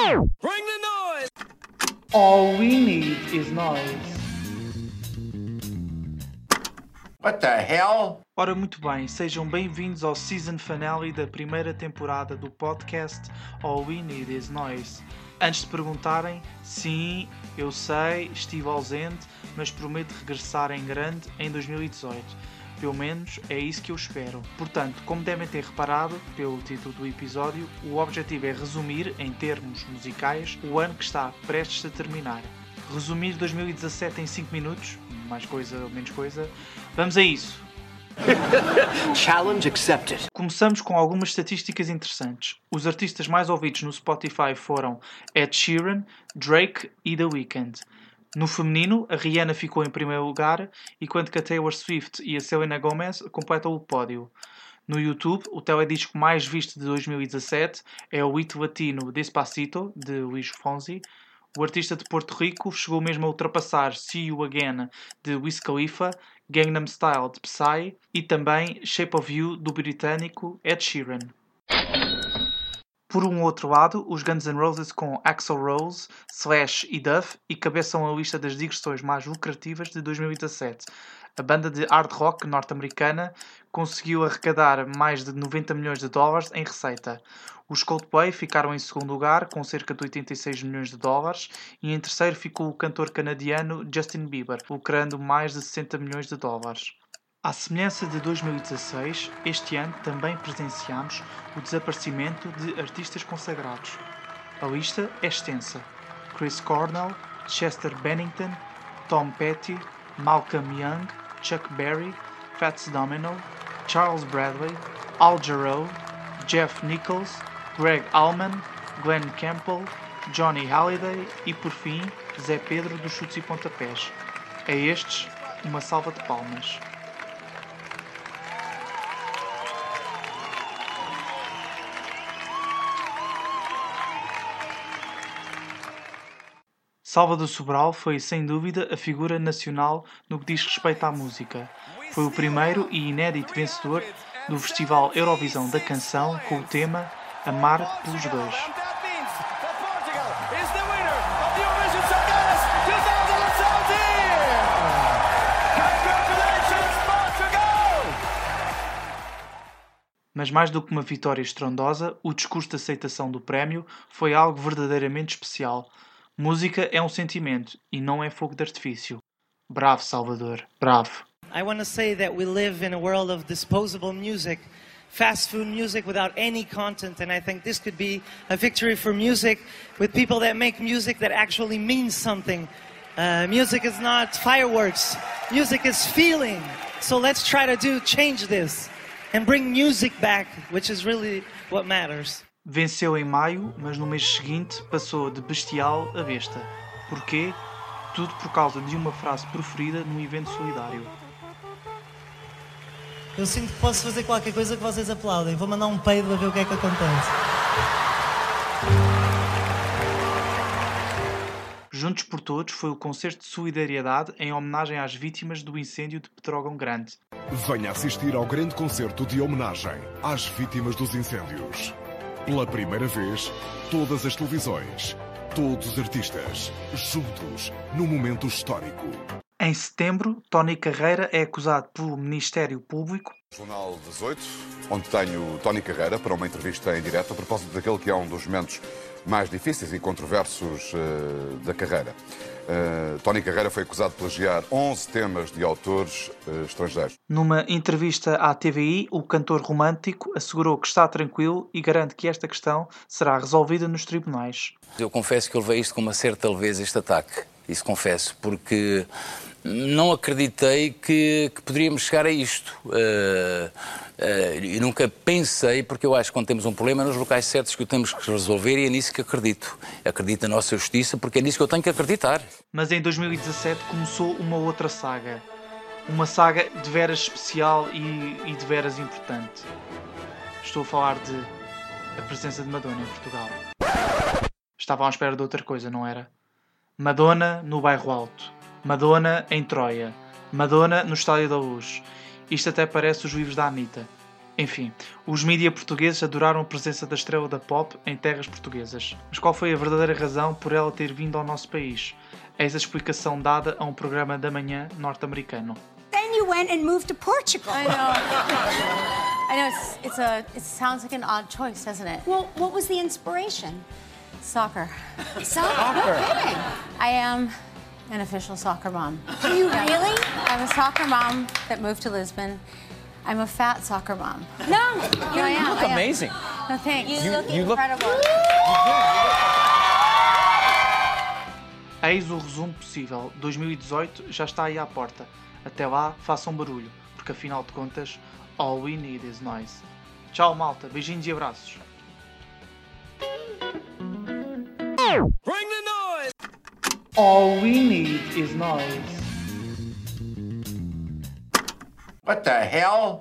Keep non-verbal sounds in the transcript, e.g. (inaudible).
Bring the noise! All we need is noise. What the hell? Ora, muito bem, sejam bem-vindos ao season finale da primeira temporada do podcast All We Need Is Noise. Antes de perguntarem, sim, eu sei, estive ausente, mas prometo regressar em grande em 2018. Pelo menos é isso que eu espero. Portanto, como devem ter reparado pelo título do episódio, o objetivo é resumir, em termos musicais, o ano que está prestes a terminar. Resumir 2017 em 5 minutos, mais coisa ou menos coisa. Vamos a isso! (laughs) Challenge accepted. Começamos com algumas estatísticas interessantes. Os artistas mais ouvidos no Spotify foram Ed Sheeran, Drake e The Weeknd. No feminino, a Rihanna ficou em primeiro lugar, enquanto que a Taylor Swift e a Selena Gomez completam o pódio. No YouTube, o teledisco mais visto de 2017 é o hit latino Despacito, de Luís Fonsi. O artista de Porto Rico chegou mesmo a ultrapassar See You Again, de Wiz Khalifa, Gangnam Style, de Psy e também Shape of You, do britânico Ed Sheeran. Por um outro lado, os Guns N' Roses com Axl Rose, Slash e Duff encabeçam a lista das digressões mais lucrativas de 2017. A banda de hard rock norte-americana conseguiu arrecadar mais de 90 milhões de dólares em receita. Os Coldplay ficaram em segundo lugar, com cerca de 86 milhões de dólares, e em terceiro ficou o cantor canadiano Justin Bieber, lucrando mais de 60 milhões de dólares. À semelhança de 2016, este ano também presenciamos o desaparecimento de artistas consagrados. A lista é extensa. Chris Cornell, Chester Bennington, Tom Petty, Malcolm Young, Chuck Berry, Fats Domino, Charles Bradley, Al Jarreau, Jeff Nichols, Greg Allman, Glenn Campbell, Johnny Halliday e, por fim, Zé Pedro dos Chutes e Pontapés. A estes, uma salva de palmas. Salvador Sobral foi, sem dúvida, a figura nacional no que diz respeito à música. Foi o primeiro e inédito vencedor do Festival Eurovisão da Canção com o tema Amar pelos Dois. Mas mais do que uma vitória estrondosa, o discurso de aceitação do prémio foi algo verdadeiramente especial. Música é um sentimento e não é fogo de artifício. Bravo, Salvador, bravo. I want to say that we live in a world of disposable music, fast food music without any content, and I think this could be a victory for music with people that make music that actually means something. Uh, music is not fireworks, music is feeling. So let's try to do change this and bring music back, which is really what matters. Venceu em maio, mas no mês seguinte passou de bestial a besta. Porquê? Tudo por causa de uma frase preferida num evento solidário. Eu sinto que posso fazer qualquer coisa que vocês aplaudem. Vou mandar um peido a ver o que é que acontece. Juntos por Todos foi o concerto de solidariedade em homenagem às vítimas do incêndio de Petrógão Grande. Venha assistir ao grande concerto de homenagem às vítimas dos incêndios. Pela primeira vez, todas as televisões, todos os artistas, juntos, num momento histórico. Em setembro, Tony Carreira é acusado pelo Ministério Público Jornal 18, onde tenho Tony Carreira para uma entrevista em direto a propósito daquele que é um dos momentos mais difíceis e controversos uh, da carreira. Uh, Tony Carreira foi acusado de plagiar 11 temas de autores uh, estrangeiros. Numa entrevista à TVI, o cantor romântico assegurou que está tranquilo e garante que esta questão será resolvida nos tribunais. Eu confesso que eu levei isto com uma certa leveza, este ataque. Isso confesso, porque não acreditei que, que poderíamos chegar a isto. Uh, uh, e nunca pensei, porque eu acho que quando temos um problema nos locais certos que o temos que resolver e é nisso que acredito. Acredito na nossa justiça porque é nisso que eu tenho que acreditar. Mas em 2017 começou uma outra saga. Uma saga de veras especial e, e de veras importante. Estou a falar de a presença de Madonna em Portugal. Estavam à espera de outra coisa, não era? Madonna no bairro Alto. Madonna em Troia. Madonna no Estádio da Luz. Isto até parece os livros da Anitta. Enfim, os mídia portugueses adoraram a presença da estrela da pop em terras portuguesas. Mas qual foi a verdadeira razão por ela ter vindo ao nosso país? Eis a explicação dada a um programa da manhã norte-americano. Then you went and moved to Portugal. I know. I know it's it's a it sounds like an odd choice, doesn't it? Well, what was the inspiration? Soccer. Soccer. No kidding. I am an official soccer mom. Are you really? I'm a soccer mom that moved to Lisbon. I'm a fat soccer mom. No, No, you're I am. not. I am. Amazing. No thanks. You, look you look- incredible. Eis o resumo possível. 2018 já está aí à porta. Até lá, façam barulho, porque afinal de contas, all we need is noise. Tchau, malta. Beijinhos e abraços. All we need is noise. What the hell?